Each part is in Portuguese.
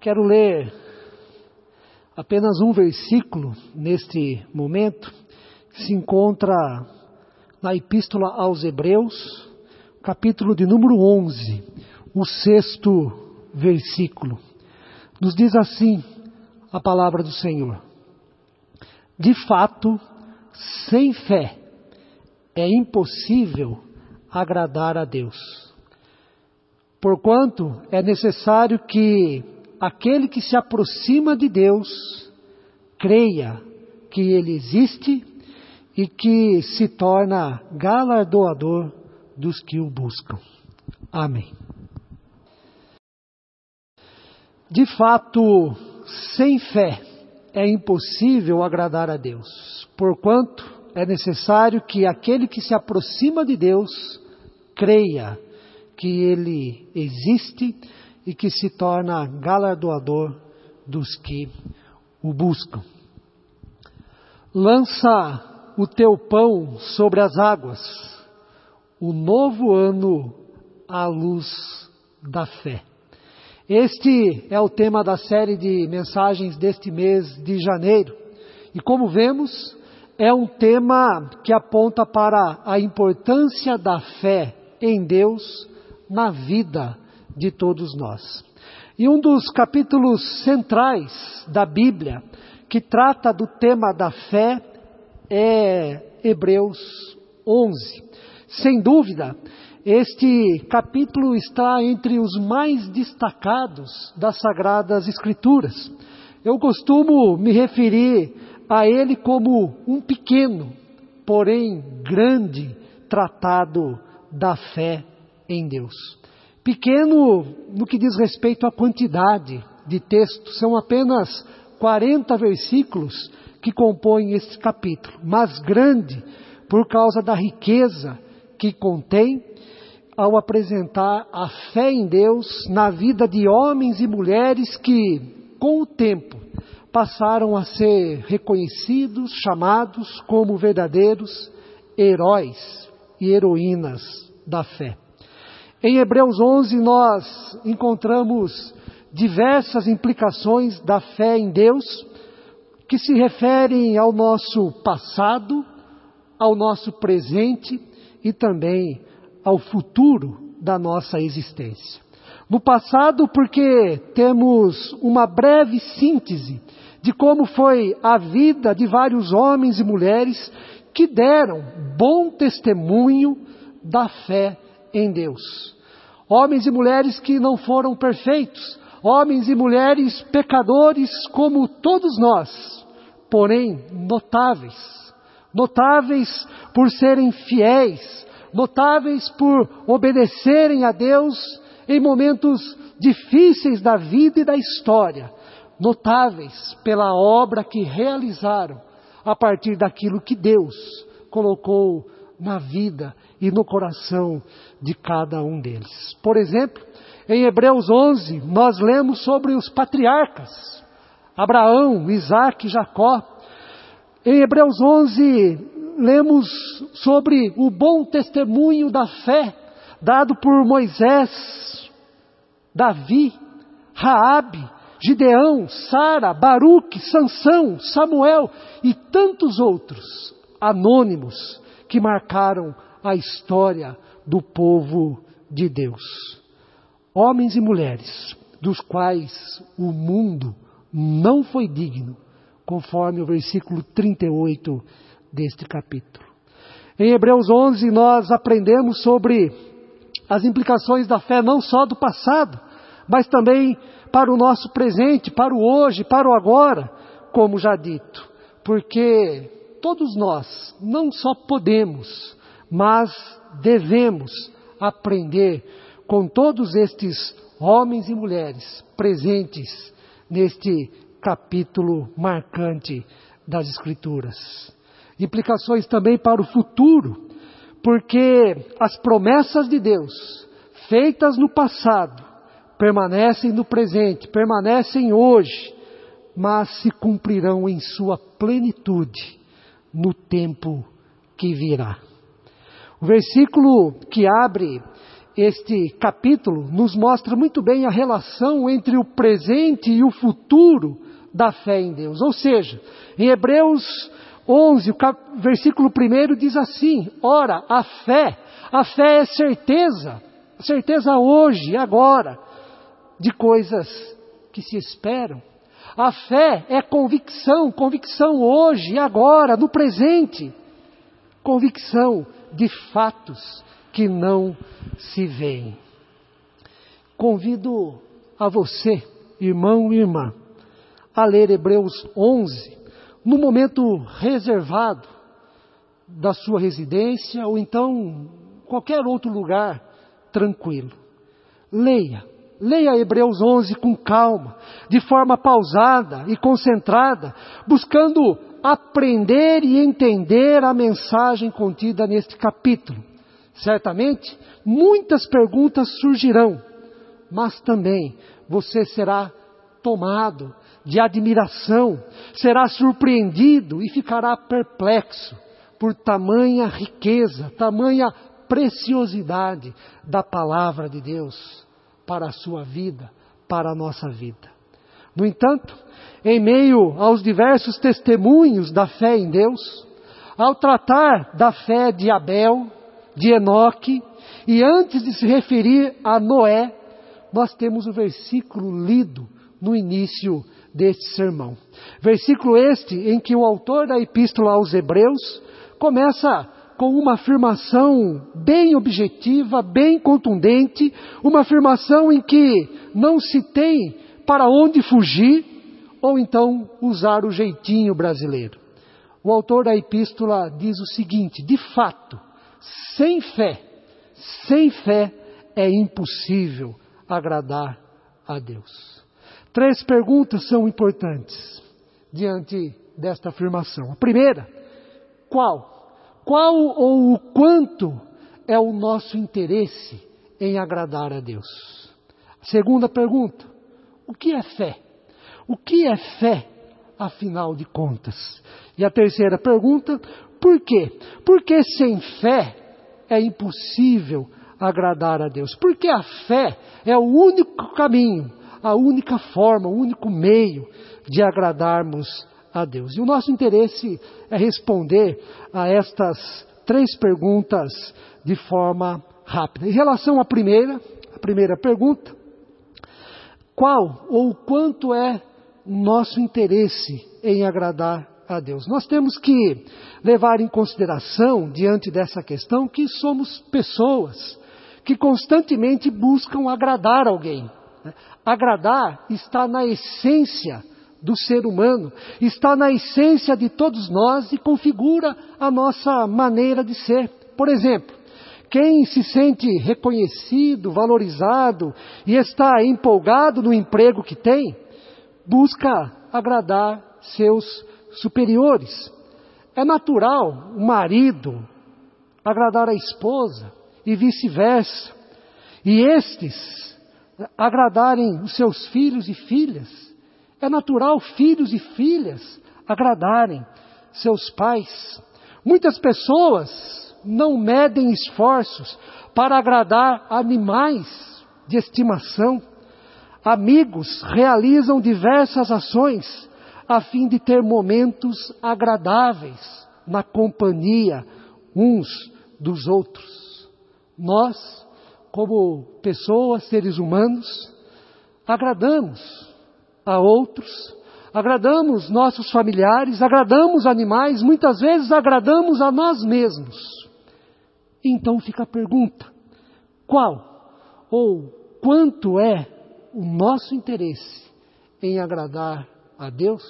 Quero ler apenas um versículo neste momento, que se encontra na Epístola aos Hebreus, capítulo de número 11, o sexto versículo. Nos diz assim a palavra do Senhor: De fato, sem fé é impossível agradar a Deus. Porquanto é necessário que aquele que se aproxima de Deus creia que Ele existe e que se torna galardoador dos que o buscam. Amém. De fato, sem fé é impossível agradar a Deus, porquanto é necessário que aquele que se aproxima de Deus creia que Ele existe e que se torna galardoador dos que o buscam. Lança o teu pão sobre as águas, o novo ano à luz da fé. Este é o tema da série de mensagens deste mês de janeiro. E como vemos, é um tema que aponta para a importância da fé em Deus na vida de todos nós. E um dos capítulos centrais da Bíblia que trata do tema da fé é Hebreus 11. Sem dúvida, este capítulo está entre os mais destacados das Sagradas Escrituras. Eu costumo me referir a ele como um pequeno, porém grande tratado da fé em Deus. Pequeno no que diz respeito à quantidade de texto, são apenas 40 versículos que compõem este capítulo, mas grande por causa da riqueza que contém ao apresentar a fé em Deus na vida de homens e mulheres que, com o tempo, passaram a ser reconhecidos, chamados como verdadeiros heróis e heroínas da fé. Em Hebreus 11 nós encontramos diversas implicações da fé em Deus que se referem ao nosso passado, ao nosso presente e também ao futuro da nossa existência. No passado, porque temos uma breve síntese de como foi a vida de vários homens e mulheres que deram bom testemunho da fé em Deus. Homens e mulheres que não foram perfeitos, homens e mulheres pecadores como todos nós, porém notáveis. Notáveis por serem fiéis, notáveis por obedecerem a Deus em momentos difíceis da vida e da história, notáveis pela obra que realizaram a partir daquilo que Deus colocou na vida e no coração de cada um deles. Por exemplo, em Hebreus 11, nós lemos sobre os patriarcas, Abraão, Isaac Jacó. Em Hebreus 11, lemos sobre o bom testemunho da fé dado por Moisés, Davi, Raabe, Gideão, Sara, Baruque, Sansão, Samuel e tantos outros anônimos que marcaram a história do povo de Deus. Homens e mulheres dos quais o mundo não foi digno, conforme o versículo 38 deste capítulo. Em Hebreus 11 nós aprendemos sobre as implicações da fé não só do passado, mas também para o nosso presente, para o hoje, para o agora, como já dito. Porque todos nós não só podemos, mas devemos aprender com todos estes homens e mulheres presentes neste capítulo marcante das Escrituras. Implicações também para o futuro, porque as promessas de Deus, feitas no passado, permanecem no presente, permanecem hoje, mas se cumprirão em sua plenitude no tempo que virá. O versículo que abre este capítulo nos mostra muito bem a relação entre o presente e o futuro da fé em Deus. Ou seja, em Hebreus 11, o versículo 1 diz assim: Ora, a fé, a fé é certeza, certeza hoje, agora, de coisas que se esperam. A fé é convicção, convicção hoje, agora, no presente. Convicção de fatos que não se veem. Convido a você, irmão e irmã, a ler Hebreus 11, no momento reservado da sua residência ou então qualquer outro lugar tranquilo. Leia, leia Hebreus 11 com calma, de forma pausada e concentrada, buscando aprender e entender a mensagem contida neste capítulo. Certamente, muitas perguntas surgirão, mas também você será tomado de admiração, será surpreendido e ficará perplexo por tamanha riqueza, tamanha preciosidade da palavra de Deus para a sua vida, para a nossa vida. No entanto, em meio aos diversos testemunhos da fé em Deus, ao tratar da fé de Abel, de Enoque, e antes de se referir a Noé, nós temos o versículo lido no início deste sermão. Versículo este em que o autor da epístola aos Hebreus começa com uma afirmação bem objetiva, bem contundente, uma afirmação em que não se tem para onde fugir ou então usar o jeitinho brasileiro. O autor da epístola diz o seguinte: de fato, sem fé, sem fé é impossível agradar a Deus. Três perguntas são importantes diante desta afirmação. A primeira, qual? Qual ou o quanto é o nosso interesse em agradar a Deus? Segunda pergunta, o que é fé? O que é fé, afinal de contas? E a terceira pergunta, por quê? Porque sem fé é impossível agradar a Deus. Porque a fé é o único caminho a única forma, o único meio de agradarmos a Deus. E o nosso interesse é responder a estas três perguntas de forma rápida. Em relação à primeira, a primeira pergunta, qual ou quanto é nosso interesse em agradar a Deus? Nós temos que levar em consideração, diante dessa questão, que somos pessoas que constantemente buscam agradar alguém. Agradar está na essência do ser humano, está na essência de todos nós e configura a nossa maneira de ser. Por exemplo, quem se sente reconhecido, valorizado e está empolgado no emprego que tem, busca agradar seus superiores. É natural o marido agradar a esposa e vice-versa. E estes agradarem os seus filhos e filhas. É natural filhos e filhas agradarem seus pais. Muitas pessoas não medem esforços para agradar animais de estimação. Amigos realizam diversas ações a fim de ter momentos agradáveis na companhia uns dos outros. Nós como pessoas, seres humanos, agradamos a outros, agradamos nossos familiares, agradamos animais, muitas vezes agradamos a nós mesmos. Então fica a pergunta: qual ou quanto é o nosso interesse em agradar a Deus?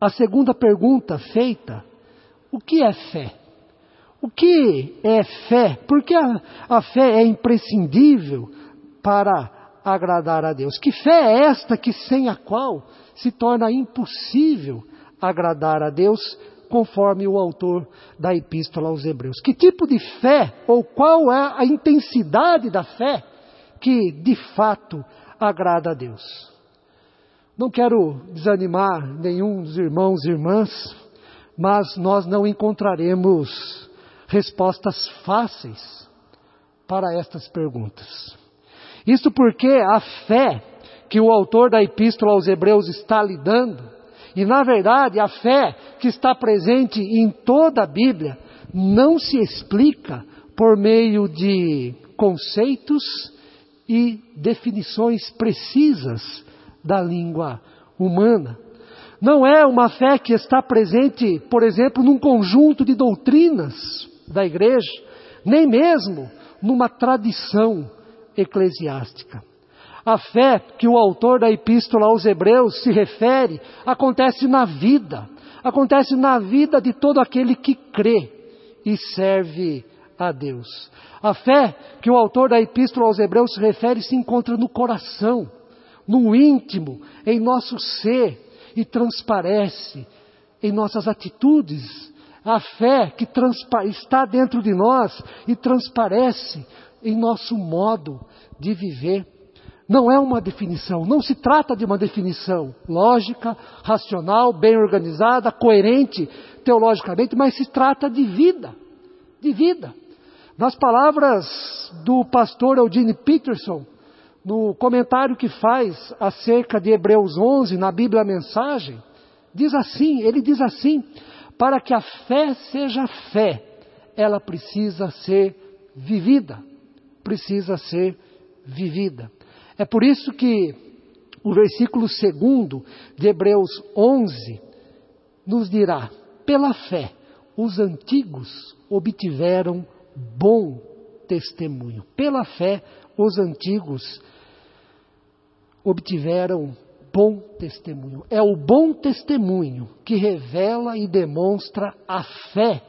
A segunda pergunta feita: o que é fé? O que é fé? Porque a, a fé é imprescindível para agradar a Deus. Que fé é esta que sem a qual se torna impossível agradar a Deus, conforme o autor da epístola aos Hebreus? Que tipo de fé ou qual é a intensidade da fé que de fato agrada a Deus? Não quero desanimar nenhum dos irmãos e irmãs, mas nós não encontraremos respostas fáceis para estas perguntas. Isto porque a fé que o autor da epístola aos Hebreus está lidando, e na verdade a fé que está presente em toda a Bíblia, não se explica por meio de conceitos e definições precisas da língua humana. Não é uma fé que está presente, por exemplo, num conjunto de doutrinas da igreja, nem mesmo numa tradição eclesiástica. A fé que o autor da epístola aos Hebreus se refere acontece na vida, acontece na vida de todo aquele que crê e serve a Deus. A fé que o autor da epístola aos Hebreus se refere se encontra no coração, no íntimo, em nosso ser e transparece em nossas atitudes. A fé que está dentro de nós e transparece em nosso modo de viver. Não é uma definição, não se trata de uma definição lógica, racional, bem organizada, coerente teologicamente, mas se trata de vida, de vida. Nas palavras do pastor Eugene Peterson, no comentário que faz acerca de Hebreus 11 na Bíblia Mensagem, diz assim, ele diz assim, para que a fé seja fé, ela precisa ser vivida, precisa ser vivida. É por isso que o versículo 2 de Hebreus 11 nos dirá: pela fé, os antigos obtiveram bom testemunho. Pela fé, os antigos obtiveram bom testemunho. É o bom testemunho que revela e demonstra a fé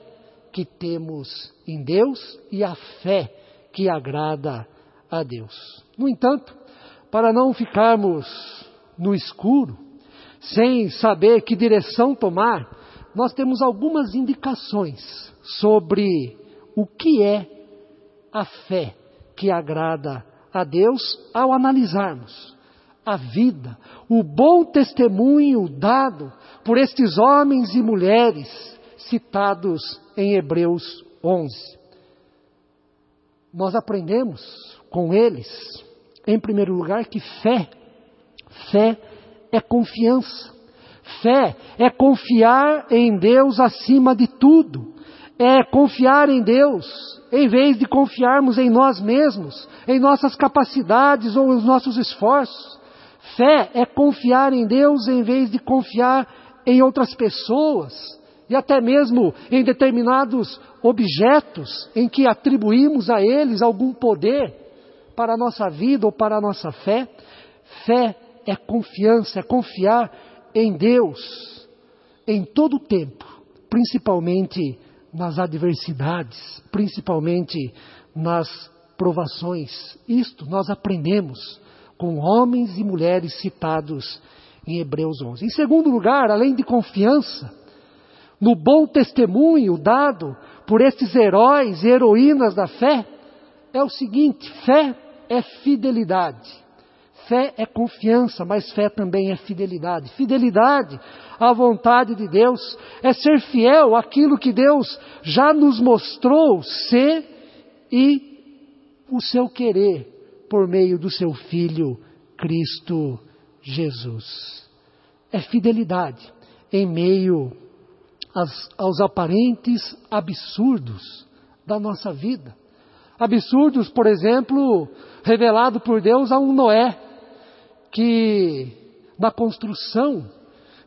que temos em Deus e a fé que agrada a Deus. No entanto, para não ficarmos no escuro, sem saber que direção tomar, nós temos algumas indicações sobre o que é a fé que agrada a Deus ao analisarmos a vida, o bom testemunho dado por estes homens e mulheres citados em Hebreus 11. Nós aprendemos com eles em primeiro lugar, que fé, fé é confiança. Fé é confiar em Deus acima de tudo. É confiar em Deus em vez de confiarmos em nós mesmos, em nossas capacidades ou nos nossos esforços. Fé é confiar em Deus em vez de confiar em outras pessoas e até mesmo em determinados objetos em que atribuímos a eles algum poder para a nossa vida ou para a nossa fé. Fé é confiança, é confiar em Deus em todo o tempo, principalmente nas adversidades, principalmente nas provações. Isto nós aprendemos com homens e mulheres citados em Hebreus 11. Em segundo lugar, além de confiança, no bom testemunho dado por estes heróis e heroínas da fé, é o seguinte: fé é fidelidade. Fé é confiança, mas fé também é fidelidade. Fidelidade à vontade de Deus é ser fiel àquilo que Deus já nos mostrou ser e o seu querer por meio do seu Filho Cristo Jesus. É fidelidade em meio aos, aos aparentes absurdos da nossa vida. Absurdos, por exemplo, revelado por Deus a um Noé, que na construção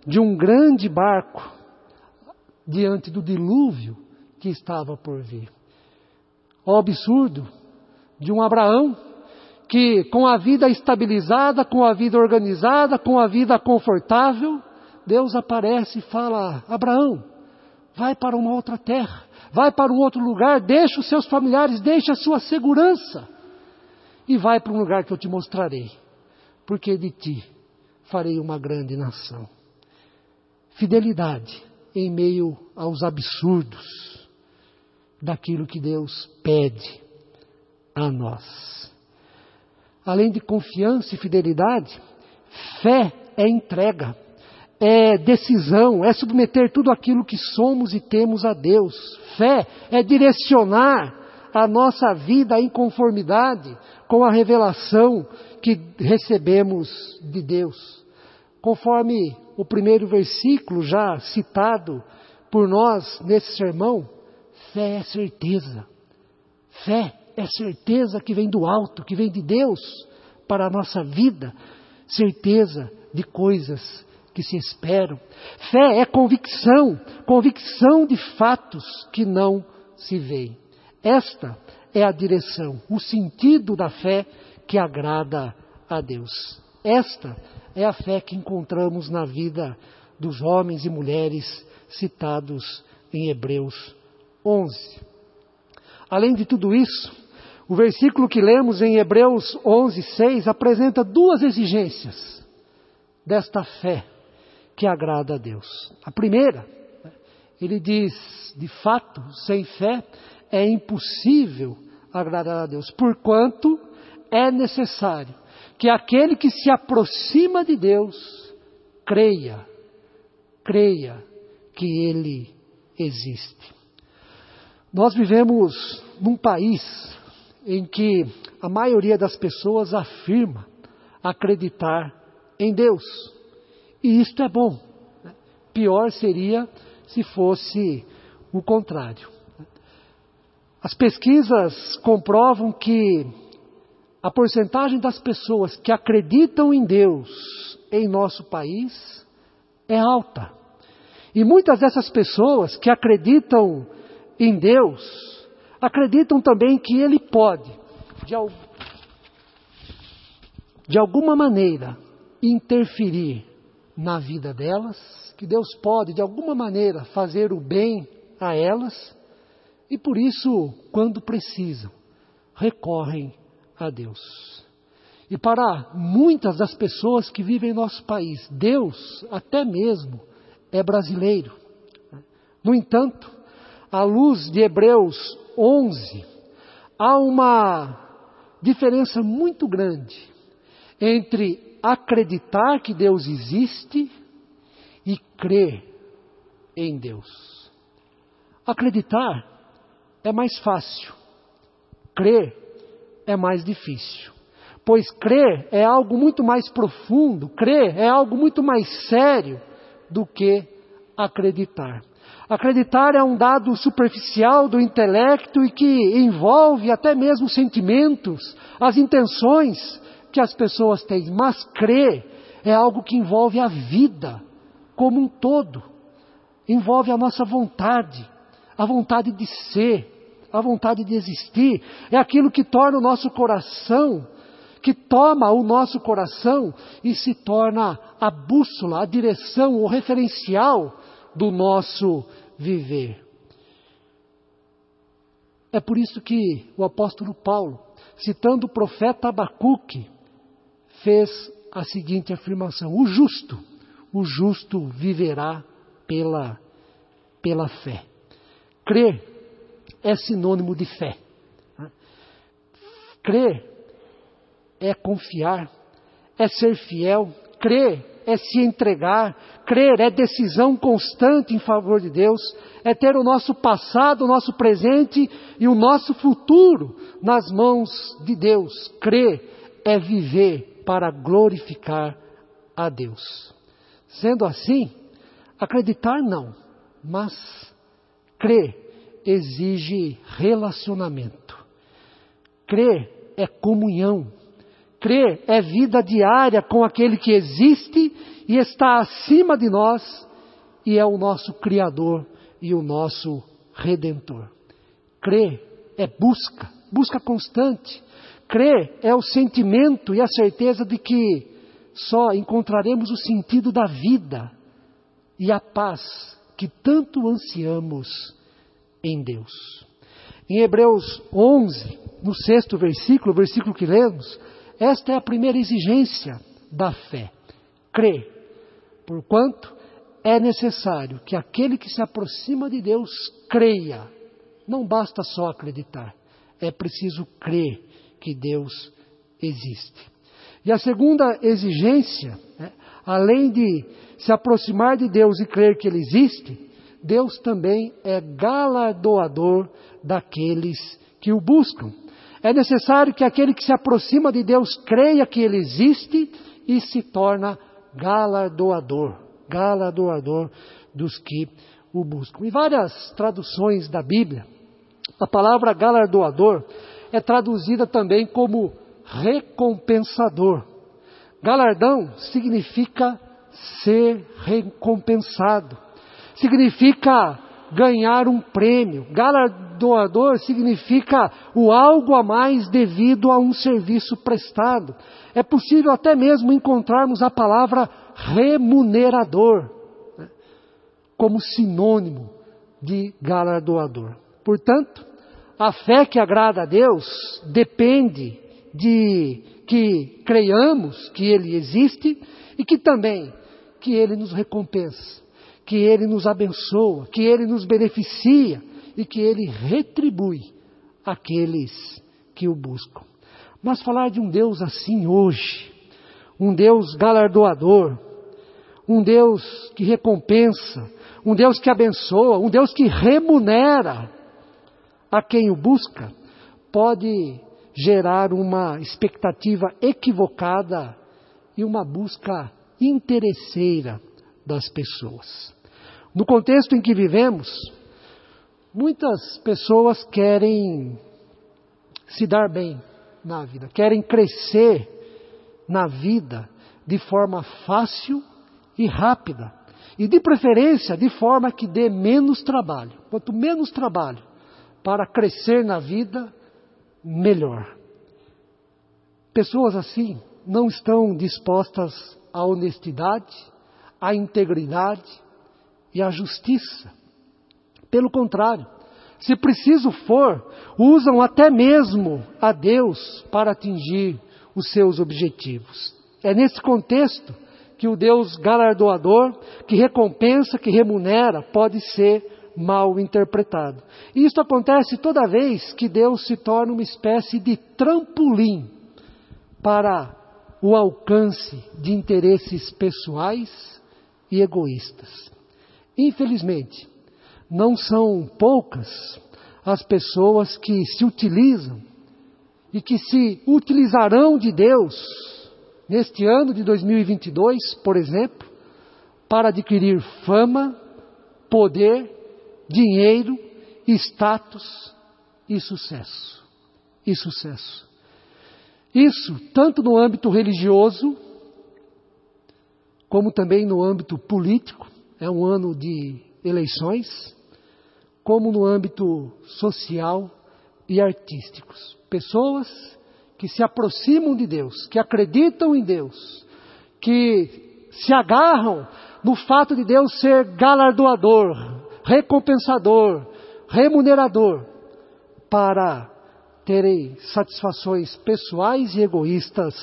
de um grande barco, diante do dilúvio que estava por vir. O absurdo de um Abraão que, com a vida estabilizada, com a vida organizada, com a vida confortável, Deus aparece e fala: Abraão, vai para uma outra terra, vai para um outro lugar, deixa os seus familiares, deixa a sua segurança e vai para um lugar que eu te mostrarei, porque de ti farei uma grande nação. Fidelidade em meio aos absurdos daquilo que Deus pede a nós. Além de confiança e fidelidade, fé é entrega, é decisão, é submeter tudo aquilo que somos e temos a Deus. Fé é direcionar a nossa vida em conformidade com a revelação que recebemos de Deus. Conforme o primeiro versículo já citado por nós nesse sermão, fé é certeza. Fé é certeza que vem do alto, que vem de Deus para a nossa vida, certeza de coisas que se esperam. Fé é convicção, convicção de fatos que não se veem. Esta é a direção, o sentido da fé que agrada a Deus. Esta é a fé que encontramos na vida dos homens e mulheres citados em Hebreus 11. Além de tudo isso, o versículo que lemos em Hebreus 11, 6 apresenta duas exigências desta fé que agrada a Deus. A primeira, ele diz, de fato, sem fé é impossível agradar a Deus, porquanto é necessário que aquele que se aproxima de Deus creia, creia que Ele existe. Nós vivemos num país em que a maioria das pessoas afirma acreditar em Deus. E isto é bom. Pior seria se fosse o contrário. As pesquisas comprovam que a porcentagem das pessoas que acreditam em Deus em nosso país é alta. E muitas dessas pessoas que acreditam em Deus, acreditam também que Ele pode, de, de alguma maneira, interferir na vida delas, que Deus pode, de alguma maneira, fazer o bem a elas, e por isso, quando precisam, recorrem a Deus. E para muitas das pessoas que vivem em nosso país, Deus, até mesmo, é brasileiro. No entanto, à luz de Hebreus 11, há uma diferença muito grande entre acreditar que Deus existe e crer em Deus. Acreditar é mais fácil, crer é mais difícil. Pois crer é algo muito mais profundo, crer é algo muito mais sério do que acreditar. Acreditar é um dado superficial do intelecto e que envolve até mesmo sentimentos, as intenções que as pessoas têm. Mas crer é algo que envolve a vida como um todo. Envolve a nossa vontade, a vontade de ser, a vontade de existir. É aquilo que torna o nosso coração, que toma o nosso coração e se torna a bússola, a direção, o referencial do nosso viver. É por isso que o apóstolo Paulo, citando o profeta Abacuque, fez a seguinte afirmação: O justo, o justo viverá pela, pela fé. Crer é sinônimo de fé. Crer é confiar, é ser fiel, crer é se entregar, crer é decisão constante em favor de Deus, é ter o nosso passado, o nosso presente e o nosso futuro nas mãos de Deus. Crer é viver para glorificar a Deus. Sendo assim, acreditar não, mas crer exige relacionamento. Crer é comunhão. Crer é vida diária com aquele que existe e está acima de nós e é o nosso Criador e o nosso Redentor. Crer é busca, busca constante. Crer é o sentimento e a certeza de que só encontraremos o sentido da vida e a paz que tanto ansiamos em Deus. Em Hebreus 11, no sexto versículo, versículo que lemos, esta é a primeira exigência da fé. Crer. Porquanto é necessário que aquele que se aproxima de Deus creia. Não basta só acreditar. É preciso crer que Deus existe. E a segunda exigência, né, além de se aproximar de Deus e crer que Ele existe, Deus também é galardoador daqueles que o buscam. É necessário que aquele que se aproxima de Deus creia que Ele existe e se torna galardoador, galardoador dos que o buscam. Em várias traduções da Bíblia, a palavra galardoador traduzida também como recompensador. Galardão significa ser recompensado, significa ganhar um prêmio. Galardoador significa o algo a mais devido a um serviço prestado. É possível até mesmo encontrarmos a palavra remunerador né, como sinônimo de galardoador. Portanto, a fé que agrada a Deus depende de que creiamos que Ele existe e que também que Ele nos recompensa, que Ele nos abençoa, que Ele nos beneficia e que Ele retribui aqueles que o buscam. Mas falar de um Deus assim hoje, um Deus galardoador, um Deus que recompensa, um Deus que abençoa, um Deus que remunera a quem o busca, pode gerar uma expectativa equivocada e uma busca interesseira das pessoas. No contexto em que vivemos, muitas pessoas querem se dar bem na vida, querem crescer na vida de forma fácil e rápida. E de preferência de forma que dê menos trabalho. Quanto menos trabalho para crescer na vida, melhor. Pessoas assim não estão dispostas à honestidade, à integridade e à justiça. Pelo contrário, se preciso for, usam até mesmo a Deus para atingir os seus objetivos. É nesse contexto que o Deus galardoador, que recompensa, que remunera, pode ser mal interpretado. E isso acontece toda vez que Deus se torna uma espécie de trampolim para o alcance de interesses pessoais e egoístas. Infelizmente, não são poucas as pessoas que se utilizam e que se utilizarão de Deus neste ano de 2022, por exemplo, para adquirir fama, poder dinheiro, status e sucesso. E sucesso. Isso tanto no âmbito religioso, como também no âmbito político, é um ano de eleições, como no âmbito social e artísticos. Pessoas que se aproximam de Deus, que acreditam em Deus, que se agarram no fato de Deus ser galardoador, recompensador, remunerador, para terem satisfações pessoais e egoístas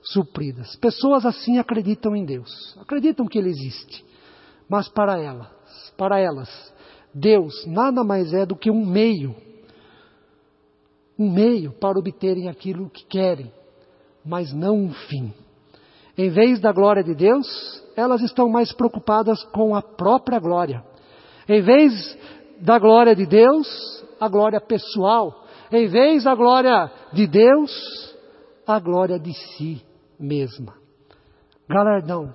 supridas. Pessoas assim acreditam em Deus, acreditam que Ele existe, mas para elas, para elas, Deus nada mais é do que um meio, um meio para obterem aquilo que querem, mas não um fim. Em vez da glória de Deus, elas estão mais preocupadas com a própria glória em vez da glória de Deus, a glória pessoal. Em vez da glória de Deus, a glória de si mesma. Galardão.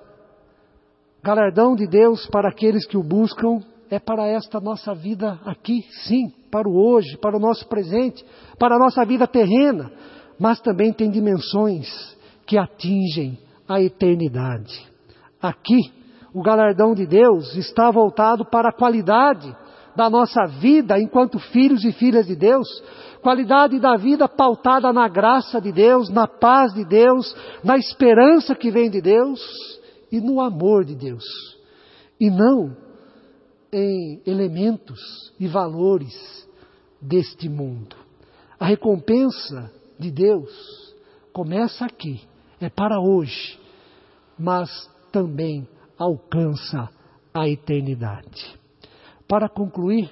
Galardão de Deus para aqueles que o buscam é para esta nossa vida aqui, sim, para o hoje, para o nosso presente, para a nossa vida terrena, mas também tem dimensões que atingem a eternidade. Aqui, o galardão de Deus está voltado para a qualidade da nossa vida enquanto filhos e filhas de Deus, qualidade da vida pautada na graça de Deus, na paz de Deus, na esperança que vem de Deus e no amor de Deus, e não em elementos e valores deste mundo. A recompensa de Deus começa aqui, é para hoje, mas também alcança a eternidade. Para concluir,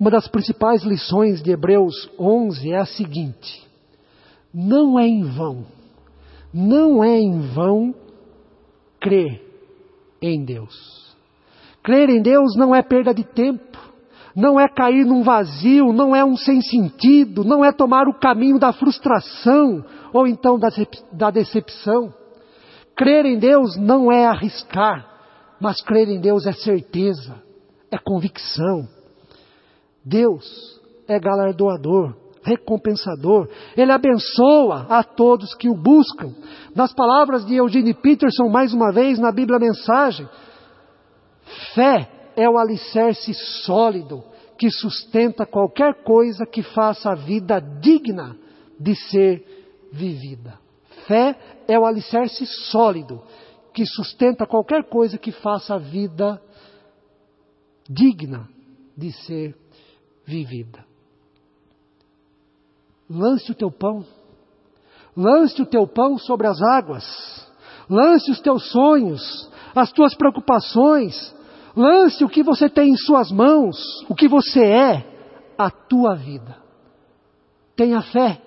uma das principais lições de Hebreus 11 é a seguinte: não é em vão, não é em vão crer em Deus. Crer em Deus não é perda de tempo, não é cair num vazio, não é um sem sentido, não é tomar o caminho da frustração ou então da decepção. Crer em Deus não é arriscar, mas crer em Deus é certeza, é convicção. Deus é galardoador, recompensador. Ele abençoa a todos que o buscam. Nas palavras de Eugene Peterson, mais uma vez, na Bíblia Mensagem, fé é o alicerce sólido que sustenta qualquer coisa que faça a vida digna de ser vivida. Fé é o alicerce sólido que sustenta qualquer coisa que faça a vida digna de ser vivida. Lance o teu pão. Lance o teu pão sobre as águas. Lance os teus sonhos, as tuas preocupações. Lance o que você tem em suas mãos, o que você é, a tua vida. Tenha fé.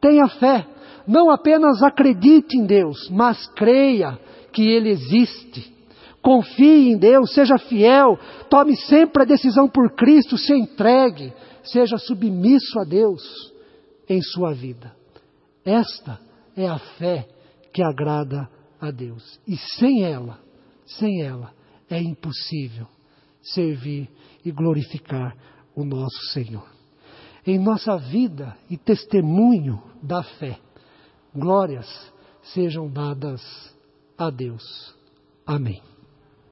Tenha fé. Não apenas acredite em Deus, mas creia que Ele existe. Confie em Deus, seja fiel, tome sempre a decisão por Cristo, se entregue, seja submisso a Deus em sua vida. Esta é a fé que agrada a Deus. E sem ela, sem ela, é impossível servir e glorificar o nosso Senhor. Em nossa vida e testemunho da fé, glórias sejam dadas a Deus. Amém.